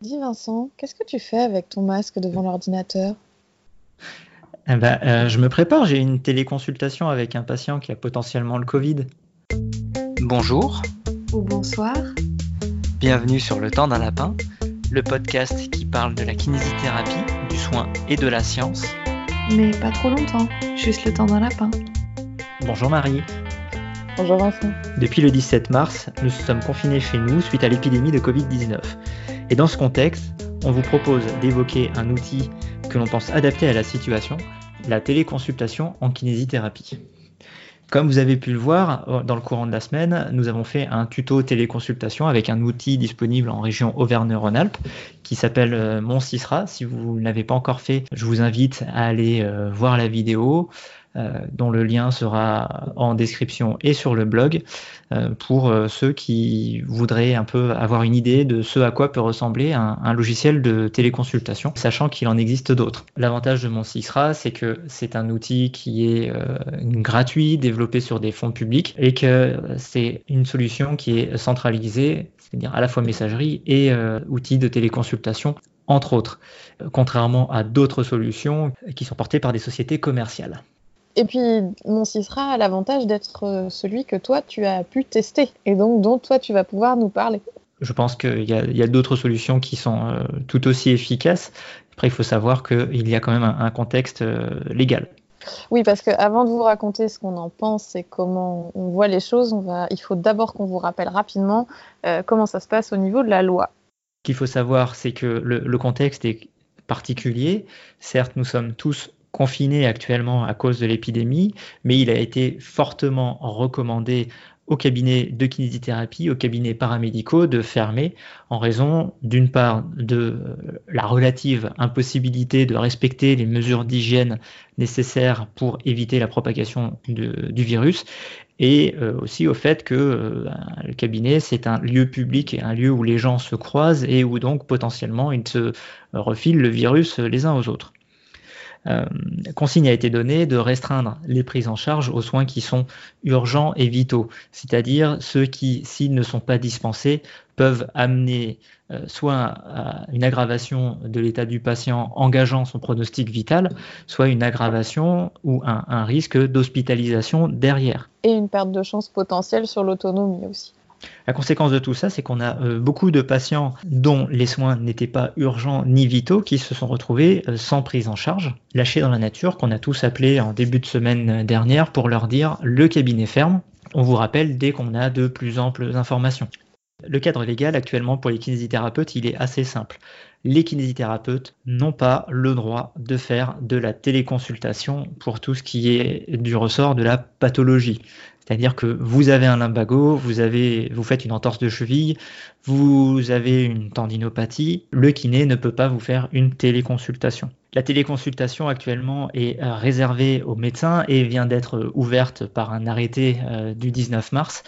Dis Vincent, qu'est-ce que tu fais avec ton masque devant l'ordinateur? Eh ben, euh, Je me prépare, j'ai une téléconsultation avec un patient qui a potentiellement le Covid. Bonjour. Ou bonsoir. Bienvenue sur Le Temps d'un Lapin, le podcast qui parle de la kinésithérapie, du soin et de la science. Mais pas trop longtemps, juste le temps d'un lapin. Bonjour Marie. Bonjour Vincent. Depuis le 17 mars, nous sommes confinés chez nous suite à l'épidémie de Covid-19. Et dans ce contexte, on vous propose d'évoquer un outil que l'on pense adapté à la situation, la téléconsultation en kinésithérapie. Comme vous avez pu le voir euh, dans le courant de la semaine, nous avons fait un tuto téléconsultation avec un outil disponible en région Auvergne-Rhône-Alpes qui s'appelle euh, Mon Cisra. Si vous ne l'avez pas encore fait, je vous invite à aller euh, voir la vidéo. Euh, dont le lien sera en description et sur le blog euh, pour euh, ceux qui voudraient un peu avoir une idée de ce à quoi peut ressembler un, logiciel de téléconsultation, sachant qu'il en existe d'autres. L'avantage de mon Sixra, c'est que c'est un outil qui est gratuit, développé sur des fonds publics et que c'est une solution qui est centralisée, c'est-à-dire à la fois messagerie et outil de téléconsultation entre autres, contrairement à d'autres solutions qui sont portées par des sociétés commerciales. Et puis, mon Cisra a l'avantage d'être euh, celui que toi, tu as pu tester et donc dont toi, tu vas pouvoir nous parler. Je pense qu'il y a, d'autres solutions qui sont euh, tout aussi efficaces. Après, il faut savoir qu'il y a quand même un, contexte euh, légal. Oui, parce qu'avant de vous raconter ce qu'on en pense et comment on voit les choses, on va, il faut d'abord qu'on vous rappelle rapidement comment ça se passe au niveau de la loi. Ce qu'il faut savoir, c'est que le contexte est particulier. Certes, nous sommes tous confiné actuellement à cause de l'épidémie, mais il a été fortement recommandé aux cabinets de kinésithérapie, aux cabinets paramédicaux de fermer en raison d'une part de la relative impossibilité de respecter les mesures d'hygiène nécessaires pour éviter la propagation du virus et euh, aussi au fait que euh, le cabinet c'est un lieu public et un lieu où les gens se croisent et où donc potentiellement ils se refilent le virus les uns aux autres. Euh, consigne a été donnée de restreindre les prises en charge aux soins qui sont urgents et vitaux, c'est-à-dire ceux qui, s'ils ne sont pas dispensés, peuvent amener euh, soit à une aggravation de l'état du patient engageant son pronostic vital, soit une aggravation ou un, un risque d'hospitalisation derrière. Et une perte de chance potentielle sur l'autonomie aussi. La conséquence de tout ça, c'est qu'on a euh, beaucoup de patients dont les soins n'étaient pas urgents ni vitaux qui se sont retrouvés euh, sans prise en charge, lâchés dans la nature, qu'on a tous appelés en début de semaine dernière pour leur dire le cabinet ferme. On vous rappelle dès qu'on a de plus amples informations. Le cadre légal actuellement pour les kinésithérapeutes, il est assez simple. Les kinésithérapeutes n'ont pas le droit de faire de la téléconsultation pour tout ce qui est du ressort de la pathologie. C'est-à-dire que vous avez un lumbago, vous, avez, vous faites une entorse de cheville, vous avez une tendinopathie, le kiné ne peut pas vous faire une téléconsultation. La téléconsultation actuellement est euh, réservée aux médecins et vient d'être ouverte par un arrêté euh, du 19 mars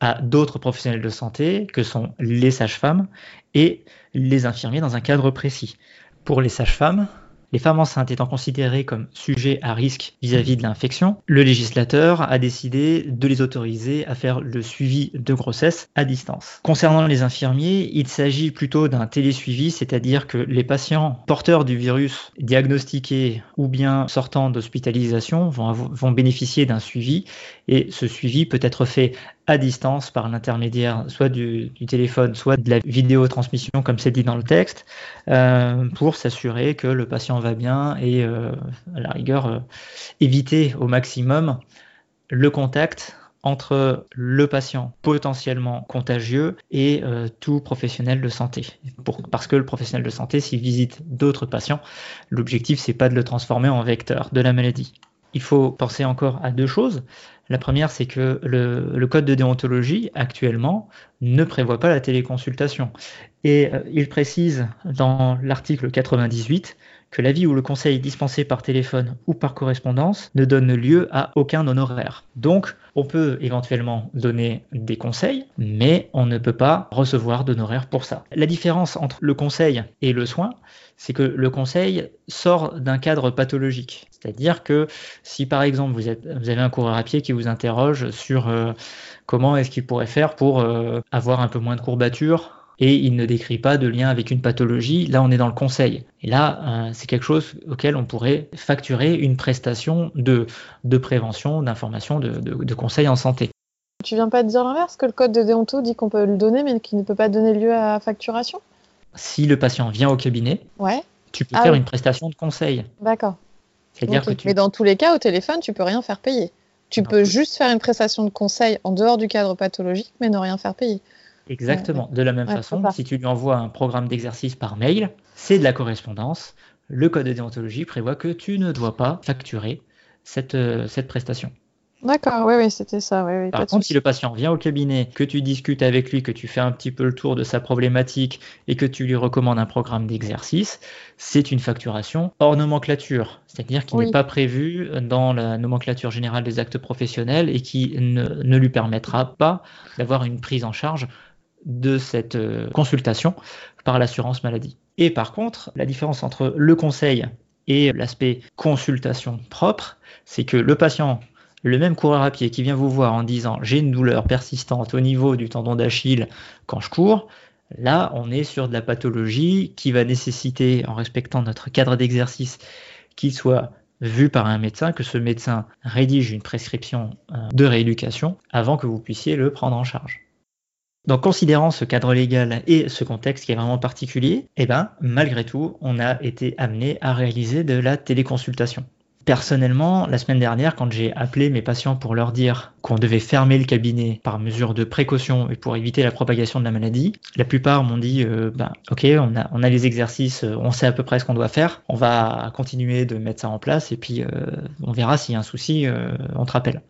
à d'autres professionnels de santé que sont les sages-femmes et les infirmiers dans un cadre précis. Pour les sages-femmes, les femmes enceintes étant considérées comme sujets à risque vis-à-vis de l'infection, le législateur a décidé de les autoriser à faire le suivi de grossesse à distance. Concernant les infirmiers, il s'agit plutôt d'un télésuivi, c'est-à-dire que les patients porteurs du virus diagnostiqués ou bien sortant d'hospitalisation vont, vont bénéficier d'un suivi et ce suivi peut être fait à distance par l'intermédiaire soit du, téléphone, soit de la vidéotransmission, comme c'est dit dans le texte, euh, pour s'assurer que le patient va bien et, euh, à la rigueur, euh, éviter au maximum le contact entre le patient potentiellement contagieux et tout professionnel de santé. parce que le professionnel de santé, s'il visite d'autres patients, l'objectif, c'est pas de le transformer en vecteur de la maladie. Il faut penser encore à deux choses. La première, c'est que le, code de déontologie actuellement ne prévoit pas la téléconsultation. Et euh, il précise dans l'article 98 que l'avis ou le conseil dispensé par téléphone ou par correspondance ne donne lieu à aucun honoraire. Donc, on peut éventuellement donner des conseils, mais on ne peut pas recevoir d'honoraires pour ça. La différence entre le conseil et le soin, c'est que le conseil sort d'un cadre pathologique. C'est-à-dire que si par exemple vous, avez un coureur à pied qui vous interroge sur euh, comment est-ce qu'il pourrait faire pour euh, avoir un peu moins de courbatures, et il ne décrit pas de lien avec une pathologie. Là, on est dans le conseil. Et là, euh, c'est quelque chose auquel on pourrait facturer une prestation de, de prévention, d'information, de, de, conseil en santé. Tu viens pas de dire l'inverse, que le code de déonto dit qu'on peut le donner, mais qu'il ne peut pas donner lieu à facturation? Si le patient vient au cabinet, ouais. tu peux ah faire une prestation de conseil. D'accord. C'est-à-dire que Mais dans tous les cas, au téléphone, tu peux rien faire payer. Tu peux juste faire une prestation de conseil en dehors du cadre pathologique, mais ne rien faire payer. Exactement. De la même façon, si tu lui envoies un programme d'exercice par mail, c'est de la correspondance. Le code de déontologie prévoit que tu ne dois pas facturer cette, euh, cette prestation. D'accord, oui, oui, c'était ça. Par contre, si le patient vient au cabinet, que tu discutes avec lui, que tu fais un petit peu le tour de sa problématique et que tu lui recommandes un programme d'exercice, c'est une facturation hors nomenclature, c'est-à-dire qui n'est pas prévu dans la nomenclature générale des actes professionnels et qui ne, ne lui permettra pas d'avoir une prise en charge de cette euh, consultation par l'assurance maladie. Et par contre, la différence entre le conseil et l'aspect consultation propre, c'est que le patient le même coureur à pied qui vient vous voir en disant j'ai une douleur persistante au niveau du tendon d'Achille quand je cours, là on est sur de la pathologie qui va nécessiter, en respectant notre cadre d'exercice, qu'il soit vu par un médecin, que ce médecin rédige une prescription euh, de rééducation avant que vous puissiez le prendre en charge. Donc, considérant ce cadre légal et ce contexte qui est vraiment particulier, eh ben, malgré tout, on a été amené à réaliser de la téléconsultation. Personnellement, la semaine dernière, quand j'ai appelé mes patients pour leur dire qu'on devait fermer le cabinet par mesure de précaution et pour éviter la propagation de la maladie, la plupart m'ont dit euh, bah, Ok, on a, on a les exercices, euh, on sait à peu près ce qu'on doit faire, on va continuer de mettre ça en place et puis euh, on verra s'il y a un souci, on te rappelle.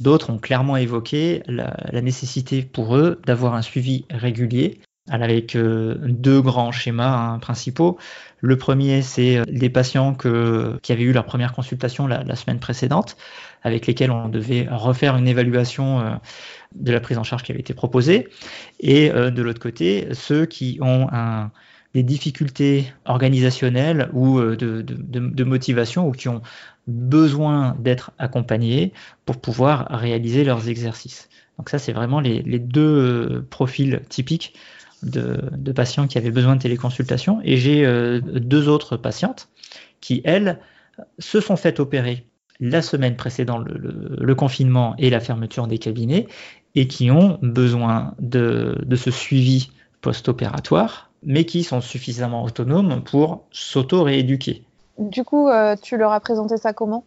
D'autres ont clairement évoqué la, nécessité pour eux d'avoir un suivi régulier avec deux grands schémas hein, principaux. Le premier, c'est euh, des patients qui avaient eu leur première consultation la, semaine précédente, avec lesquels on devait refaire une évaluation euh, de la prise en charge qui avait été proposée. Et euh, de l'autre côté, ceux qui ont des difficultés organisationnelles ou de, motivation ou qui ont besoin d'être accompagnés pour pouvoir réaliser leurs exercices. Donc ça, c'est vraiment les deux profils typiques de, patients qui avaient besoin de téléconsultation et j'ai euh, deux autres patientes qui, elles, se sont faites opérer la semaine précédant le, confinement et la fermeture des cabinets et qui ont besoin de, ce suivi post-opératoire, mais qui sont suffisamment autonomes pour s'auto-rééduquer. Du coup, euh, tu leur as présenté ça comment?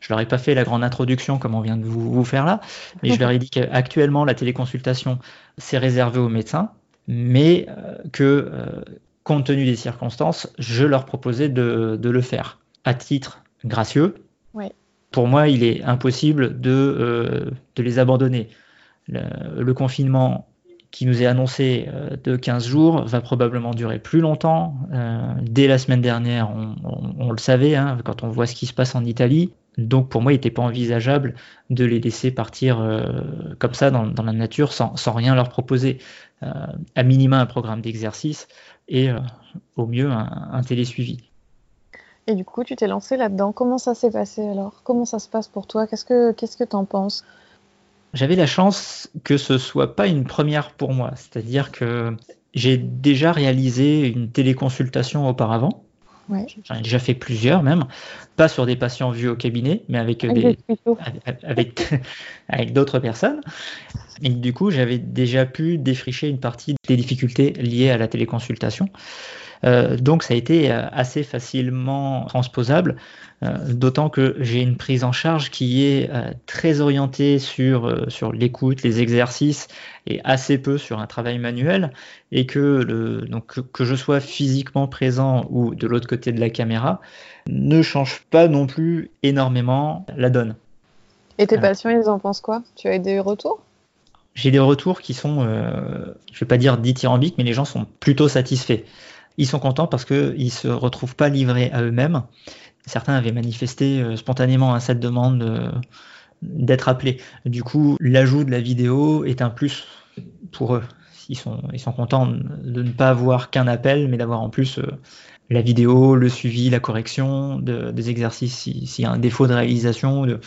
Je leur ai pas fait la grande introduction comme on vient de vous, vous faire là, mais je leur ai dit qu'actuellement la téléconsultation c'est réservé aux médecins mais euh, que, euh, compte tenu des circonstances, je leur proposais de, le faire à titre gracieux. Pour moi, il est impossible de, les abandonner. Le, confinement qui nous est annoncé de 15 jours va probablement durer plus longtemps. dès la semaine dernière, on, le savait, hein, quand on voit ce qui se passe en Italie. Donc pour moi, il n'était pas envisageable de les laisser partir comme ça dans, la nature sans, rien leur proposer. Euh, à minima un programme d'exercice et euh, au mieux un, télésuivi. Et du coup, tu t'es lancé là-dedans. Comment ça s'est passé alors? Comment ça se passe pour toi? Qu'est-ce que qu'est-ce que t'en penses? J'avais la chance que ce soit pas une première pour moi, c'est-à-dire que j'ai déjà réalisé une téléconsultation auparavant. J'en ai déjà fait plusieurs même, pas sur des patients vus au cabinet, mais avec, des, avec, avec d'autres personnes. Et du coup, j'avais déjà pu défricher une partie des difficultés liées à la téléconsultation. Euh, donc ça a été euh, assez facilement transposable, euh, d'autant que j'ai une prise en charge qui est très orientée sur, sur l'écoute, les exercices et assez peu sur un travail manuel, et que, le, donc, que je sois physiquement présent ou de l'autre côté de la caméra ne change pas non plus énormément la donne. Et tes patients, ils en pensent quoi? Tu as eu des retours? J'ai des retours qui sont, euh, je vais pas dire dithyrambiques, mais les gens sont plutôt satisfaits. Ils sont contents parce qu'ils se retrouvent pas livrés à eux-mêmes. Certains avaient manifesté euh, spontanément à cette demande euh, d'être appelés. Du coup, l'ajout de la vidéo est un plus pour eux. Ils sont, ils sont contents de ne pas avoir qu'un appel, mais d'avoir en plus euh, la vidéo, le suivi, la correction des exercices s'il y a un défaut de réalisation ou de,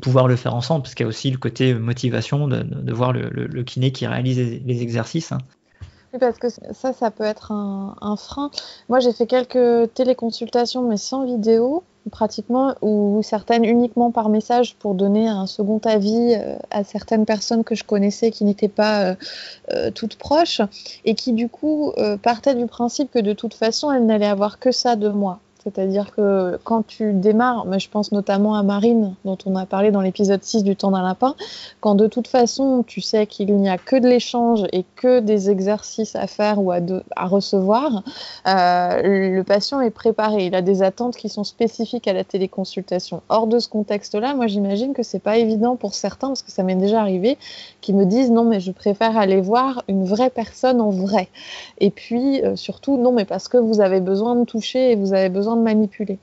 pouvoir le faire ensemble, parce qu'il y a aussi le côté motivation de, voir le, kiné qui réalise les, exercices. Oui, parce que ça, ça peut être un, un frein. Moi, j'ai fait quelques téléconsultations, mais sans vidéo pratiquement, ou certaines uniquement par message pour donner un second avis euh, à certaines personnes que je connaissais qui n'étaient pas euh, euh, toutes proches et qui du coup partaient du principe que de toute façon elles n'allaient avoir que ça de moi. C'est-à-dire que quand tu démarres, mais je pense notamment à Marine, dont on a parlé dans l'épisode 6 du temps d'un lapin, quand de toute façon tu sais qu'il n'y a que de l'échange et que des exercices à faire ou à, recevoir, euh, le patient est préparé. Il a des attentes qui sont spécifiques à la téléconsultation. Hors de ce contexte-là, moi j'imagine que c'est pas évident pour certains, parce que ça m'est déjà arrivé, qui me disent non mais je préfère aller voir une vraie personne en vrai. Et puis euh, surtout non mais parce que vous avez besoin de toucher et vous avez besoin de manipuler.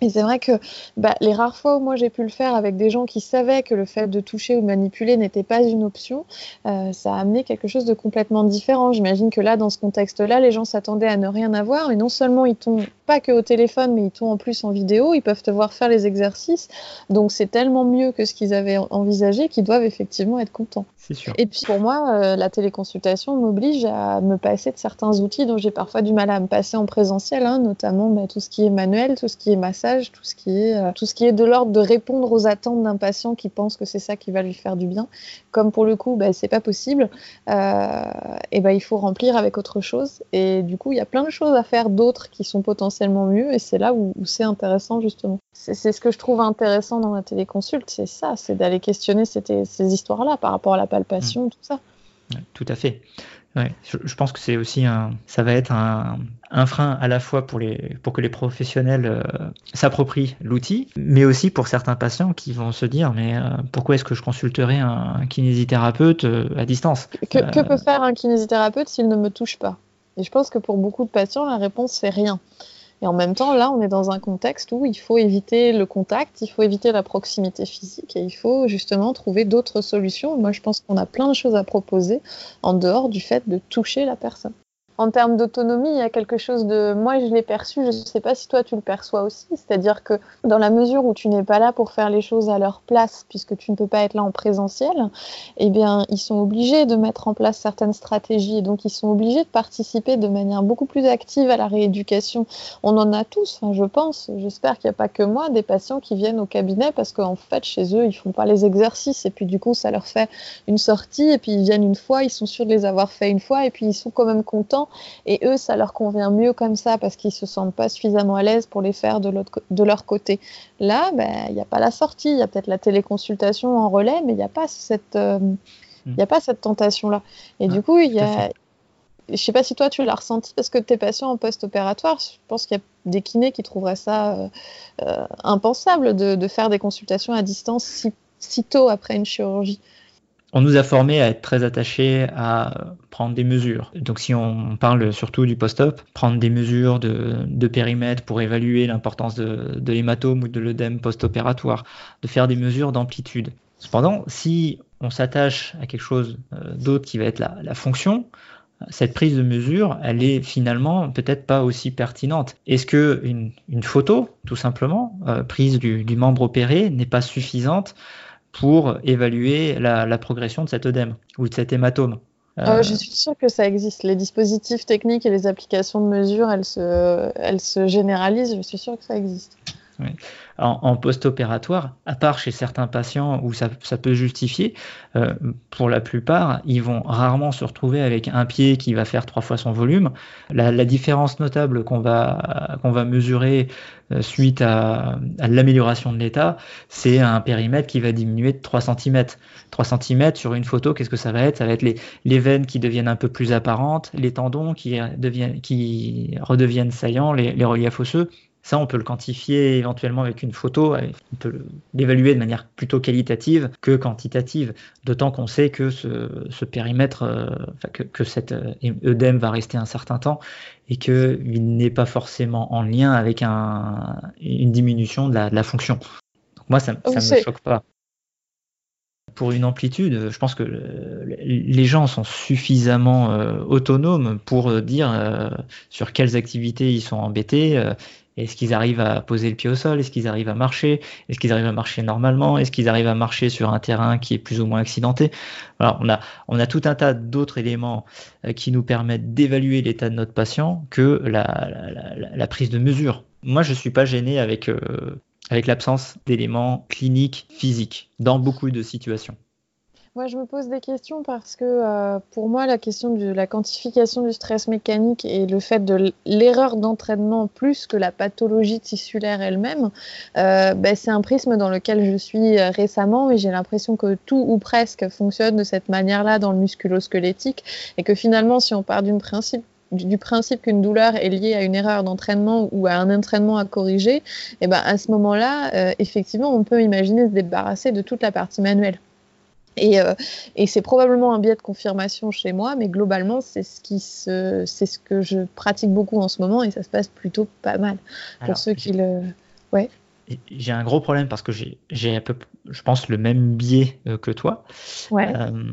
Et c'est vrai que bah, les rares fois où moi j'ai pu le faire avec des gens qui savaient que le fait de toucher ou de manipuler n'était pas une option, euh, ça a amené quelque chose de complètement différent. J'imagine que là, dans ce contexte-là, les gens s'attendaient à ne rien avoir, et non seulement ils tombent pas que au téléphone, mais ils tombent en plus en vidéo, ils peuvent te voir faire les exercices, donc c'est tellement mieux que ce qu'ils avaient envisagé qu'ils doivent effectivement être contents. Sûr. Et puis pour moi, euh, la téléconsultation m'oblige à me passer de certains outils dont j'ai parfois du mal à me passer en présentiel, hein, notamment bah, tout ce qui est manuel, tout ce qui est massage, tout ce qui est, euh, tout ce qui est de l'ordre de répondre aux attentes d'un patient qui pense que c'est ça qui va lui faire du bien. Comme pour le coup, bah, c'est pas possible, euh, et ben il faut remplir avec autre chose. Et du coup, il y a plein de choses à faire d'autres qui sont potentiellement mieux, et c'est là où, où c'est intéressant justement. C'est ce que je trouve intéressant dans la téléconsulte, c'est ça, c'est d'aller questionner ces, ces histoires-là par rapport à la palpation, mmh. tout ça. Tout à fait. Ouais, je, pense que c'est aussi un, ça va être un, un, frein à la fois pour les, pour que les professionnels euh, s'approprient l'outil, mais aussi pour certains patients qui vont se dire mais euh, pourquoi est-ce que je consulterai un, kinésithérapeute euh, à distance? Que, que, peut faire un kinésithérapeute s'il ne me touche pas? Et je pense que pour beaucoup de patients, la réponse c'est rien. Et en même temps, là, on est dans un contexte où il faut éviter le contact, il faut éviter la proximité physique et il faut justement trouver d'autres solutions. Moi, je pense qu'on a plein de choses à proposer en dehors du fait de toucher la personne en termes d'autonomie, il y a quelque chose de. Moi, je l'ai perçu, je ne sais pas si toi tu le perçois aussi. C'est-à-dire que dans la mesure où tu n'es pas là pour faire les choses à leur place, puisque tu ne peux pas être là en présentiel, eh bien, ils sont obligés de mettre en place certaines stratégies et donc ils sont obligés de participer de manière beaucoup plus active à la rééducation. On en a tous, enfin, je pense. J'espère qu'il n'y a pas que moi, des patients qui viennent au cabinet parce qu'en fait, chez eux, ils font pas les exercices et puis du coup, ça leur fait une sortie et puis ils viennent une fois, ils sont sûrs de les avoir fait une fois et puis ils sont quand même contents et eux, ça leur convient mieux comme ça parce qu'ils se sentent pas suffisamment à l'aise pour les faire de, de leur côté. Là, ben, il n'y a pas la sortie, il y a peut-être la téléconsultation en relais, mais il n'y a pas cette, euh, il a pas cette tentation-là. Et du coup, il y a, je sais pas si toi tu l'as ressenti parce que tes patients en post-opératoire, je pense qu'il y a des kinés qui trouveraient ça euh, euh, impensable de, de, faire des consultations à distance si, si tôt après une chirurgie on nous a formés à être très attachés à prendre des mesures. Donc si on parle surtout du post-op, prendre des mesures de, périmètre pour évaluer l'importance de, l'hématome ou de l'œdème post-opératoire, de faire des mesures d'amplitude. Cependant, si on s'attache à quelque chose euh, d'autre qui va être la, fonction, cette prise de mesure, elle est finalement peut-être pas aussi pertinente. Est-ce que une, photo, tout simplement, euh, prise du, du membre opéré, n'est pas suffisante pour évaluer la, progression de cet œdème ou de cet hématome. Euh, je suis sûre que ça existe. Les dispositifs techniques et les applications de mesure, elles se, elles se généralisent. Je suis sûre que ça existe. En, post-opératoire, à part chez certains patients où ça, peut justifier, euh, pour la plupart, ils vont rarement se retrouver avec un pied qui va faire trois fois son volume. La, différence notable qu'on va, mesurer euh, suite à, l'amélioration de l'état, c'est un périmètre qui va diminuer de 3 cm. 3 cm sur une photo, qu'est-ce que ça va être? Ça va être les, veines qui deviennent un peu plus apparentes, les tendons qui, deviennent, qui redeviennent saillants, les reliefs osseux. Ça, on peut le quantifier éventuellement avec une photo, on peut l'évaluer de manière plutôt qualitative que quantitative, d'autant qu'on sait que ce, périmètre, euh, que, cet euh, œdème va rester un certain temps et qu'il n'est pas forcément en lien avec une diminution de la, fonction. moi, ça ne me choque pas pour une amplitude, je pense que les gens sont suffisamment euh, autonomes pour dire sur quelles activités ils sont embêtés Est-ce qu'ils arrivent à poser le pied au sol? Est-ce qu'ils arrivent à marcher? Est-ce qu'ils arrivent à marcher normalement? Est-ce qu'ils arrivent à marcher sur un terrain qui est plus ou moins accidenté? On a, tout un tas d'autres éléments euh, qui nous permettent d'évaluer l'état de notre patient que la, prise de mesure. Moi, je ne suis pas gêné euh, avec l'absence d'éléments cliniques, physiques, dans beaucoup de situations. Moi, je me pose des questions parce que euh, pour moi, la question de la quantification du stress mécanique et le fait de l'erreur d'entraînement plus que la pathologie tissulaire elle-même, euh, ben, c'est un prisme dans lequel je suis euh, récemment et j'ai l'impression que tout ou presque fonctionne de cette manière-là dans le musculo-squelettique et que finalement, si on part du principe qu'une douleur est liée à une erreur d'entraînement ou à un entraînement à corriger, et eh ben à ce moment-là, effectivement, on peut imaginer se débarrasser de toute la partie manuelle. Euh, et, c'est probablement un biais de confirmation chez moi, mais globalement, c'est ce, qui se, c'est ce que je pratique beaucoup en ce moment et ça se passe plutôt pas mal. pour ceux qui le. Ouais. J'ai un gros problème parce que j'ai, j'ai un peu, je pense, le même biais euh, que toi. Ouais. Euh,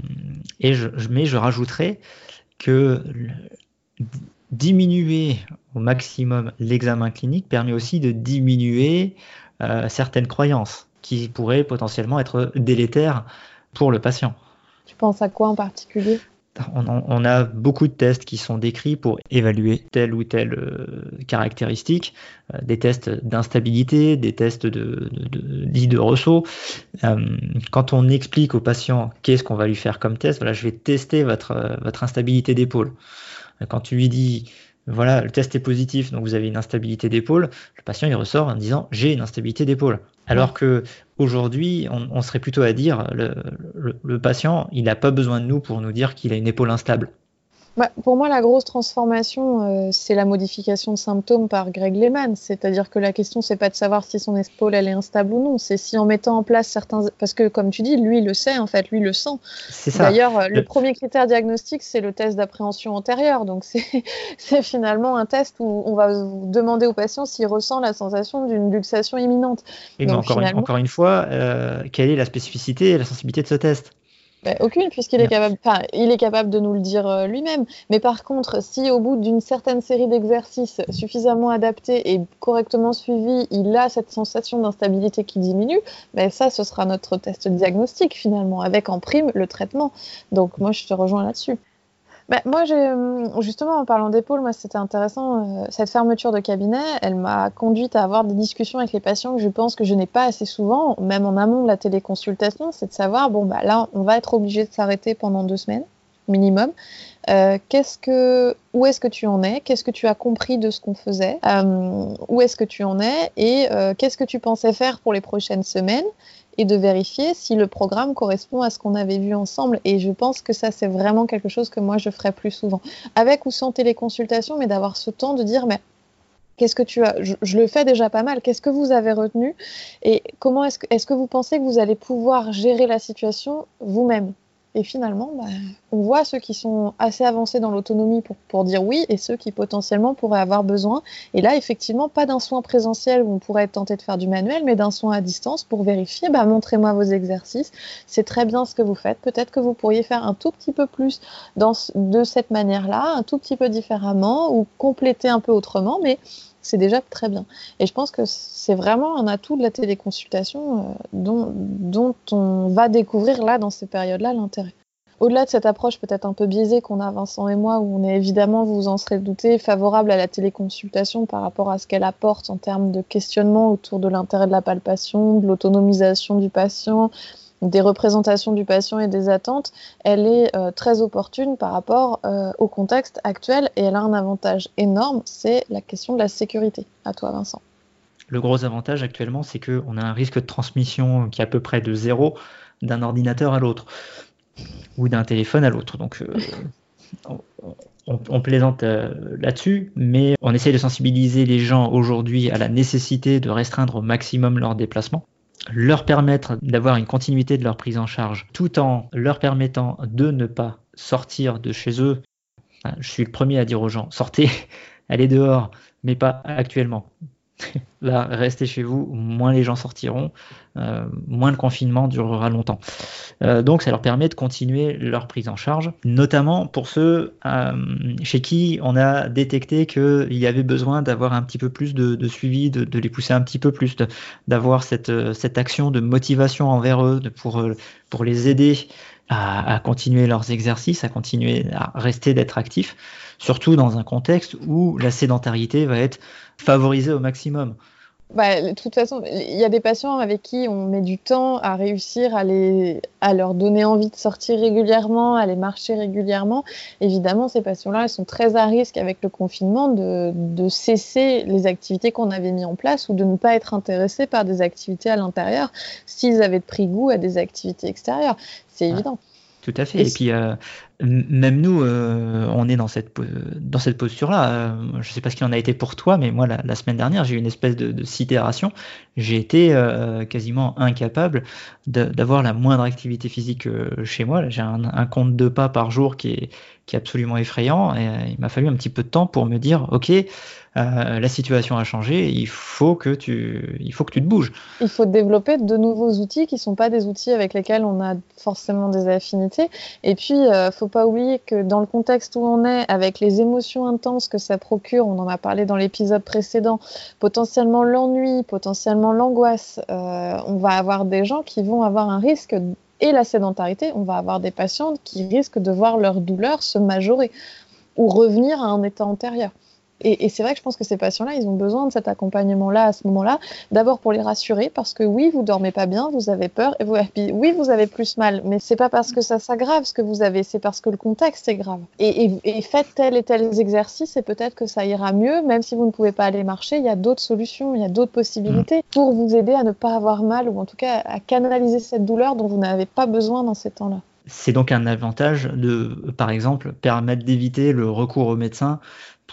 et je, mais je rajouterais que diminuer au maximum l'examen clinique permet aussi de diminuer certaines croyances qui pourraient potentiellement être délétères pour le patient. Tu penses à quoi en particulier? On, a beaucoup de tests qui sont décrits pour évaluer telle ou telle euh, caractéristique, euh, des tests d'instabilité, des tests de, de, de, de ressaut. Euh, quand on explique au patient qu'est-ce qu'on va lui faire comme test, voilà, je vais tester votre, votre instabilité d'épaule. Quand tu lui dis voilà, le test est positif, donc vous avez une instabilité d'épaule, le patient il ressort en disant j'ai une instabilité d'épaule. Alors que aujourd'hui, on, serait plutôt à dire le, patient, il n'a pas besoin de nous pour nous dire qu'il a une épaule instable. Bah, pour moi, la grosse transformation, euh, c'est la modification de symptômes par Greg Lehman. C'est-à-dire que la question, c'est pas de savoir si son épaule elle est instable ou non. C'est si en mettant en place certains, parce que comme tu dis, lui il le sait en fait, lui il le sent. D'ailleurs, euh, le... premier critère diagnostique, c'est le test d'appréhension antérieure. Donc c'est finalement un test où on va demander au patient s'il ressent la sensation d'une luxation imminente. Et mais encore, encore, une fois, euh, quelle est la spécificité et la sensibilité de ce test? Bah, aucune, puisqu'il est capable, enfin, il est capable de nous le dire euh, lui-même. Mais par contre, si au bout d'une certaine série d'exercices suffisamment adaptés et correctement suivis, il a cette sensation d'instabilité qui diminue, ben ça, ce sera notre test diagnostique finalement, avec en prime le traitement. Donc moi, je te rejoins là-dessus. Bah, moi, euh, justement, en parlant d'épaule, moi, c'était intéressant. Euh, cette fermeture de cabinet, elle m'a conduite à avoir des discussions avec les patients que je pense que je n'ai pas assez souvent, même en amont de la téléconsultation, c'est de savoir, bon, bah, là, on va être obligé de s'arrêter pendant deux semaines minimum. Euh, qu'est-ce que, où est-ce que tu en es? Qu'est-ce que tu as compris de ce qu'on faisait? Où est-ce que tu en es? Et qu'est-ce que tu pensais faire pour les prochaines semaines? Et de vérifier si le programme correspond à ce qu'on avait vu ensemble. Et je pense que ça, c'est vraiment quelque chose que moi, je ferai plus souvent. Avec ou sans téléconsultation, mais d'avoir ce temps de dire, mais qu'est-ce que tu as je, le fais déjà pas mal. Qu'est-ce que vous avez retenu Et comment est-ce que, est-ce que vous pensez que vous allez pouvoir gérer la situation vous-même? Et finalement, bah, on voit ceux qui sont assez avancés dans l'autonomie pour, pour, dire oui et ceux qui potentiellement pourraient avoir besoin. Et là, effectivement, pas d'un soin présentiel où on pourrait être tenté de faire du manuel, mais d'un soin à distance pour vérifier, bah, montrez-moi vos exercices, c'est très bien ce que vous faites. Peut-être que vous pourriez faire un tout petit peu plus dans, de cette manière-là, un tout petit peu différemment ou compléter un peu autrement, mais c'est déjà très bien. Et je pense que c'est vraiment un atout de la téléconsultation euh, dont, on va découvrir là, dans ces périodes-là, l'intérêt. Au-delà de cette approche peut-être un peu biaisée qu'on a Vincent et moi, où on est évidemment, vous en serez douté, favorable à la téléconsultation par rapport à ce qu'elle apporte en termes de questionnement autour de l'intérêt de la palpation, de l'autonomisation du patient, des représentations du patient et des attentes, elle est euh, très opportune par rapport euh, au contexte actuel et elle a un avantage énorme, c'est la question de la sécurité. À toi, Vincent. Le gros avantage actuellement, c'est qu'on a un risque de transmission qui est à peu près de zéro d'un ordinateur à l'autre ou d'un téléphone à l'autre. Donc, euh, on, on, plaisante là-dessus, mais on essaie de sensibiliser les gens aujourd'hui à la nécessité de restreindre au maximum leurs déplacements leur permettre d'avoir une continuité de leur prise en charge, tout en leur permettant de ne pas sortir de chez eux. Je suis le premier à dire aux gens, sortez, allez dehors, mais pas actuellement. Là, restez chez vous, moins les gens sortiront, euh, moins le confinement durera longtemps. Euh, donc, ça leur permet de continuer leur prise en charge, notamment pour ceux euh, chez qui on a détecté qu'il y avait besoin d'avoir un petit peu plus de, suivi, de, les pousser un petit peu plus, d'avoir cette, action de motivation envers eux, pour les aider à, à continuer leurs exercices, à continuer à rester d'être actifs, surtout dans un contexte où la sédentarité va être favorisée au maximum. Bah, de toute façon, il y a des patients avec qui on met du temps à réussir à, les, à leur donner envie de sortir régulièrement, à les marcher régulièrement. Évidemment, ces patients-là, sont très à risque avec le confinement de, de cesser les activités qu'on avait mis en place ou de ne pas être intéressés par des activités à l'intérieur s'ils avaient pris goût à des activités extérieures. C'est évident. Tout à fait. Et, puis, euh, même nous, euh, on est dans cette, dans cette posture-là. Euh, je ne sais pas ce qu'il en a été pour toi, mais moi, la, semaine dernière, j'ai eu une espèce de, de sidération. J'ai été quasiment incapable d'avoir la moindre activité physique chez moi. J'ai un, un, compte de pas par jour qui est, absolument effrayant. Et il m'a fallu un petit peu de temps pour me dire, OK, euh, la situation a changé, il faut que tu, il faut que tu te bouges. Il faut développer de nouveaux outils qui sont pas des outils avec lesquels on a forcément des affinités. Et puis, euh, faut pas oublier que dans le contexte où on est, avec les émotions intenses que ça procure, on en a parlé dans l'épisode précédent, potentiellement l'ennui, potentiellement l'angoisse, euh, on va avoir des gens qui vont avoir un risque et la sédentarité, on va avoir des patients qui risquent de voir leur douleur se majorer ou revenir à un état antérieur. Et, c'est vrai que je pense que ces patients-là, ils ont besoin de cet accompagnement-là à ce moment-là. D'abord pour les rassurer, parce que oui, vous dormez pas bien, vous avez peur, et, vous, oui, vous avez plus mal, mais c'est pas parce que ça s'aggrave ce que vous avez, c'est parce que le contexte est grave. Et, et, faites tel et tel exercice, et peut-être que ça ira mieux, même si vous ne pouvez pas aller marcher, il y a d'autres solutions, il y a d'autres possibilités mm. pour vous aider à ne pas avoir mal, ou en tout cas à canaliser cette douleur dont vous n'avez pas besoin dans ces temps-là. C'est donc un avantage de, par exemple, permettre d'éviter le recours au médecin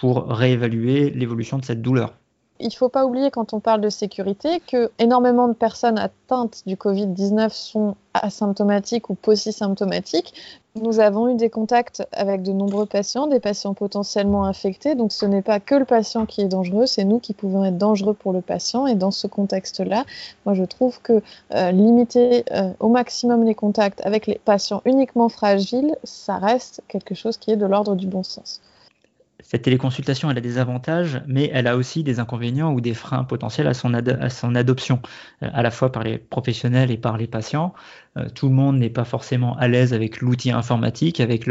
pour réévaluer l'évolution de cette douleur. Il ne faut pas oublier quand on parle de sécurité que énormément de personnes atteintes du Covid-19 sont asymptomatiques ou post-symptomatiques. Nous avons eu des contacts avec de nombreux patients, des patients potentiellement infectés. Donc ce n'est pas que le patient qui est dangereux, c'est nous qui pouvons être dangereux pour le patient. Et dans ce contexte-là, moi je trouve que euh, limiter euh, au maximum les contacts avec les patients uniquement fragiles, ça reste quelque chose qui est de l'ordre du bon sens cette téléconsultation, elle a des avantages, mais elle a aussi des inconvénients ou des freins potentiels à son, adoption, euh, à la fois par les professionnels et par les patients. Euh, tout le monde n'est pas forcément à l'aise avec l'outil informatique, avec,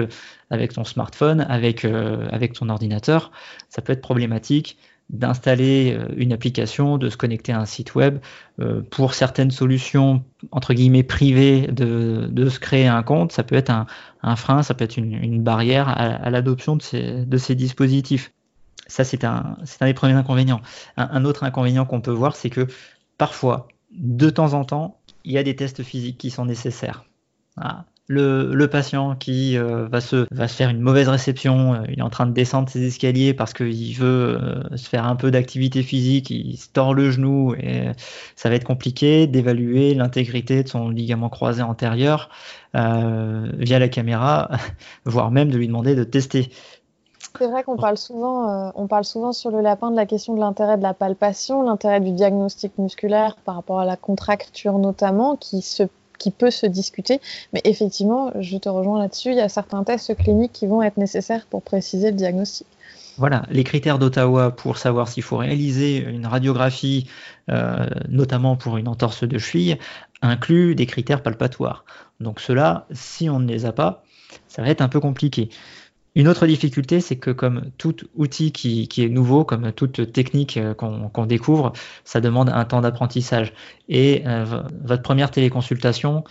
ton smartphone, euh, avec ton ordinateur. Ça peut être problématique d'installer euh, une application, de se connecter à un site web. Euh, pour certaines solutions, entre guillemets, privées, de, se créer un compte, ça peut être un, frein, ça peut être une, barrière à, l'adoption de ces, dispositifs. Ça, c'est un, un des premiers inconvénients. Un, autre inconvénient qu'on peut voir, c'est que parfois, de temps en temps, il y a des tests physiques qui sont nécessaires. Ah, le, patient qui euh, va, se, va se faire une mauvaise réception, euh, il est en train de descendre ses escaliers parce qu'il veut euh, se faire un peu d'activité physique, il se tord le genou et ça va être compliqué d'évaluer l'intégrité de son ligament croisé antérieur via la caméra, voire même de lui demander de tester. C'est vrai qu'on parle souvent, on parle souvent sur le lapin de la question de l'intérêt de la palpation, l'intérêt du diagnostic musculaire par rapport à la contracture notamment, qui se qui peut se discuter. Mais effectivement, je te rejoins là-dessus, il y a certains tests cliniques qui vont être nécessaires pour préciser le diagnostic. Voilà, les critères d'Ottawa pour savoir s'il faut réaliser une radiographie, euh, notamment pour une entorse de cheville, incluent des critères palpatoires. Donc cela, si on ne les a pas, ça va être un peu compliqué. Une autre difficulté, c'est que comme tout outil qui, est nouveau, comme toute technique euh, qu'on découvre, ça demande un temps d'apprentissage. Et euh, votre première téléconsultation,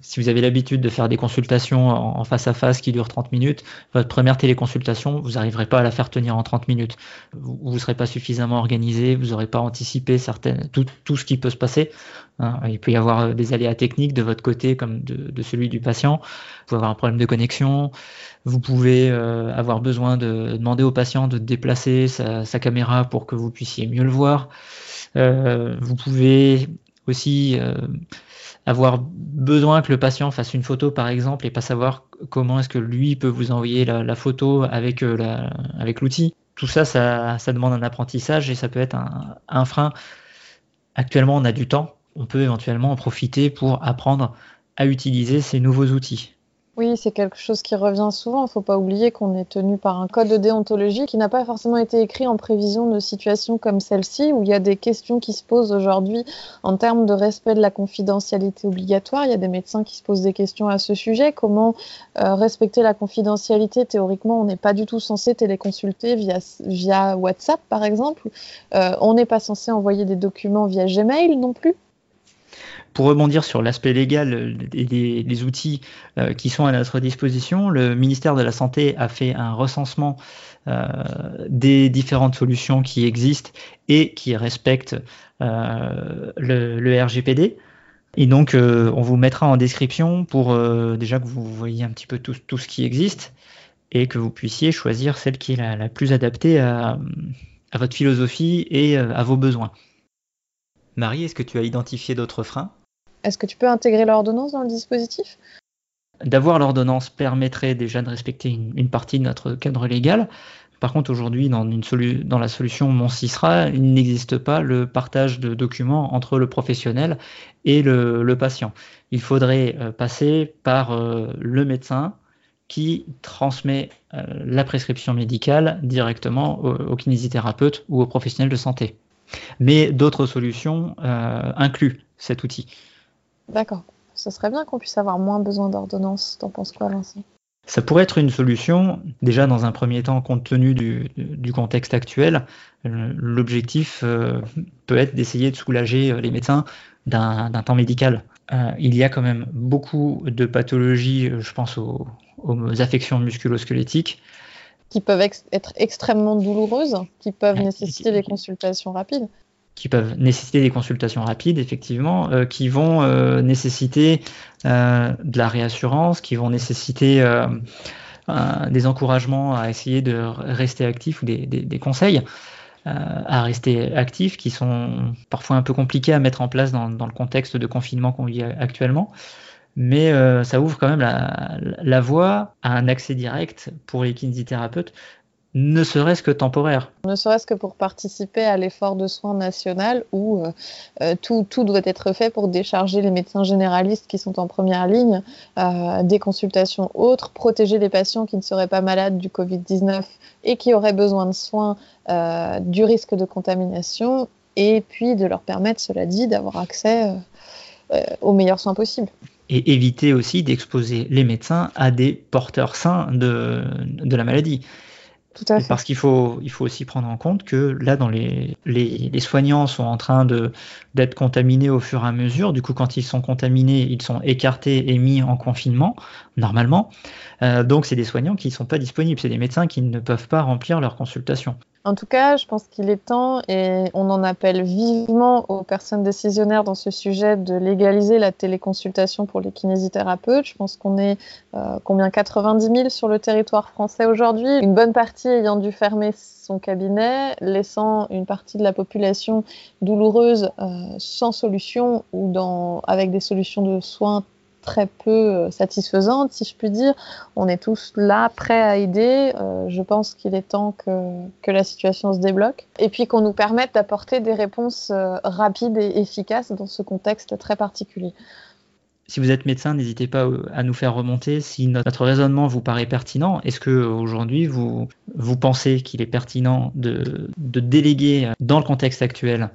si vous avez l'habitude de faire des consultations en, face à face qui durent 30 minutes, votre première téléconsultation, vous n'arriverez pas à la faire tenir en 30 minutes. Vous ne serez pas suffisamment organisé, vous n'aurez pas anticipé certaines, tout, tout, ce qui peut se passer. Hein. Il peut y avoir euh, des aléas techniques de votre côté comme de, de, celui du patient. Vous pouvez avoir un problème de connexion. Vous pouvez euh, avoir besoin de demander au patient de déplacer sa, sa caméra pour que vous puissiez mieux le voir. Euh, vous pouvez aussi euh, avoir besoin que le patient fasse une photo par exemple et pas savoir comment est-ce que lui peut vous envoyer la, photo avec, euh, avec l'outil. tout ça, ça, demande un apprentissage et ça peut être un frein. Actuellement, on a du temps. On peut éventuellement en profiter pour apprendre à utiliser ces nouveaux outils. Oui, c'est quelque chose qui revient souvent. Il ne faut pas oublier qu'on est tenu par un code de déontologie qui n'a pas forcément été écrit en prévision de situations comme celle-ci, où il y a des questions qui se posent aujourd'hui en termes de respect de la confidentialité obligatoire. Il y a des médecins qui se posent des questions à ce sujet. Comment euh, respecter la confidentialité? Théoriquement, on n'est pas du tout censé téléconsulter via, WhatsApp, par exemple. Euh, on n'est pas censé envoyer des documents via Gmail non plus. Pour rebondir sur l'aspect légal et des, outils euh, qui sont à notre disposition, le ministère de la Santé a fait un recensement euh, des différentes solutions qui existent et qui respectent euh, le, RGPD. Et donc, on vous mettra en description pour déjà que vous voyez un petit peu tout, ce qui existe et que vous puissiez choisir celle qui est la, plus adaptée à votre philosophie et à vos besoins. Marie, est-ce que tu as identifié d'autres freins? Est-ce que tu peux intégrer l'ordonnance dans le dispositif? D'avoir l'ordonnance permettrait déjà de respecter une, partie de notre cadre légal. Par contre, aujourd'hui, dans, la solution Mon CISRA, il n'existe pas le partage de documents entre le professionnel et le, patient. Il faudrait euh, passer par euh, le médecin qui transmet euh, la prescription médicale directement au, kinésithérapeute ou au professionnel de santé. Mais d'autres solutions incluent cet outil. D'accord. Ce serait bien qu'on puisse avoir moins besoin d'ordonnance. T'en penses quoi, Vincent? Ça pourrait être une solution, déjà dans un premier temps, compte tenu du, contexte actuel. Euh, l'objectif euh, peut être d'essayer de soulager euh, les médecins d'un temps médical. il y a quand même beaucoup de pathologies, je pense aux, affections musculo-squelettiques. Qui peuvent être extrêmement douloureuses, qui peuvent nécessiter des consultations rapides qui peuvent nécessiter des consultations rapides, effectivement, euh, qui vont euh, nécessiter euh, de la réassurance, qui vont nécessiter des encouragements à essayer de rester actif ou des, conseils à rester actifs qui sont parfois un peu compliqués à mettre en place dans, le contexte de confinement qu'on vit actuellement. Mais ça ouvre quand même la voie à un accès direct pour les kinésithérapeutes ne serait-ce que temporaire. Ne serait-ce que pour participer à l'effort de soins national où euh, euh, tout, doit être fait pour décharger les médecins généralistes qui sont en première ligne euh, des consultations autres, protéger les patients qui ne seraient pas malades du Covid-19 et qui auraient besoin de soins du risque de contamination, et puis de leur permettre, cela dit, d'avoir accès aux meilleurs soins possibles et éviter aussi d'exposer les médecins à des porteurs sains de la maladie parce qu'il faut, il faut aussi prendre en compte que là, dans les, les, les soignants sont en train d'être contaminés au fur et à mesure. Du coup, quand ils sont contaminés, ils sont écartés et mis en confinement, normalement. Euh, donc, c'est des soignants qui ne sont pas disponibles. C'est des médecins qui ne peuvent pas remplir leurs consultations. En tout cas, je pense qu'il est temps, et on en appelle vivement aux personnes décisionnaires dans ce sujet, de légaliser la téléconsultation pour les kinésithérapeutes. Je pense qu'on est euh, combien 90 000 sur le territoire français aujourd'hui, une bonne partie ayant dû fermer son cabinet, laissant une partie de la population douloureuse euh, sans solution ou avec des solutions de soins très peu euh, satisfaisante, si je puis dire. On est tous là, prêts à aider. Euh, je pense qu'il est temps que, la situation se débloque. Et puis qu'on nous permette d'apporter des réponses euh, rapides et efficaces dans ce contexte très particulier. Si vous êtes médecin, n'hésitez pas à nous faire remonter si notre raisonnement vous paraît pertinent. Est-ce que aujourd'hui vous, pensez qu'il est pertinent de déléguer dans le contexte actuel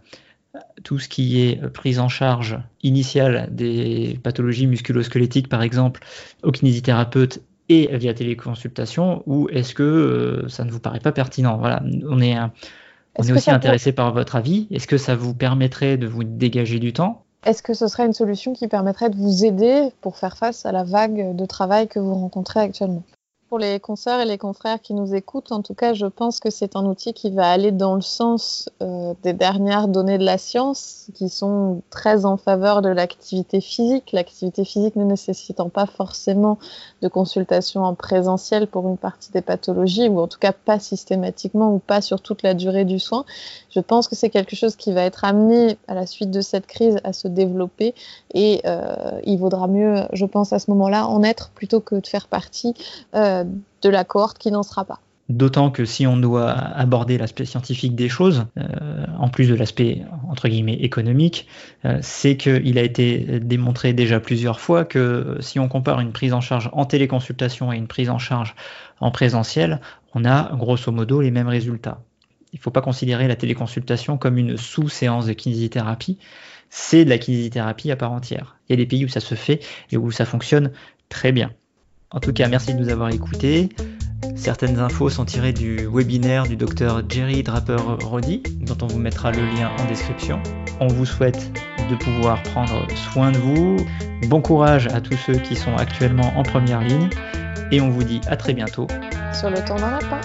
tout ce qui est prise en charge initiale des pathologies musculosquelettiques, par exemple, au kinésithérapeute et via téléconsultation, ou est-ce que euh, ça ne vous paraît pas pertinent? Voilà, on est, on est, aussi intéressé par votre avis. Est-ce que ça vous permettrait de vous dégager du temps? Est-ce que ce serait une solution qui permettrait de vous aider pour faire face à la vague de travail que vous rencontrez actuellement? Pour les consoeurs et les confrères qui nous écoutent, en tout cas, je pense que c'est un outil qui va aller dans le sens euh, des dernières données de la science, qui sont très en faveur de l'activité physique. L'activité physique ne nécessitant pas forcément de consultation en présentiel pour une partie des pathologies, ou en tout cas pas systématiquement ou pas sur toute la durée du soin. Je pense que c'est quelque chose qui va être amené à la suite de cette crise à se développer, et euh, il vaudra mieux, je pense, à ce moment-là, en être plutôt que de faire partie. Euh, de la cohorte qui n'en sera pas. D'autant que si on doit aborder l'aspect scientifique des choses, euh, en plus de l'aspect entre guillemets économique, euh, c'est qu'il a été démontré déjà plusieurs fois que si on compare une prise en charge en téléconsultation et une prise en charge en présentiel, on a grosso modo les mêmes résultats. Il ne faut pas considérer la téléconsultation comme une sous-séance de kinésithérapie, c'est de la kinésithérapie à part entière. Il y a des pays où ça se fait et où ça fonctionne très bien. En tout cas, merci de nous avoir écoutés. Certaines infos sont tirées du webinaire du docteur Jerry Draper-Roddy, dont on vous mettra le lien en description. On vous souhaite de pouvoir prendre soin de vous. Bon courage à tous ceux qui sont actuellement en première ligne. Et on vous dit à très bientôt. Sur le temps d'un lapin.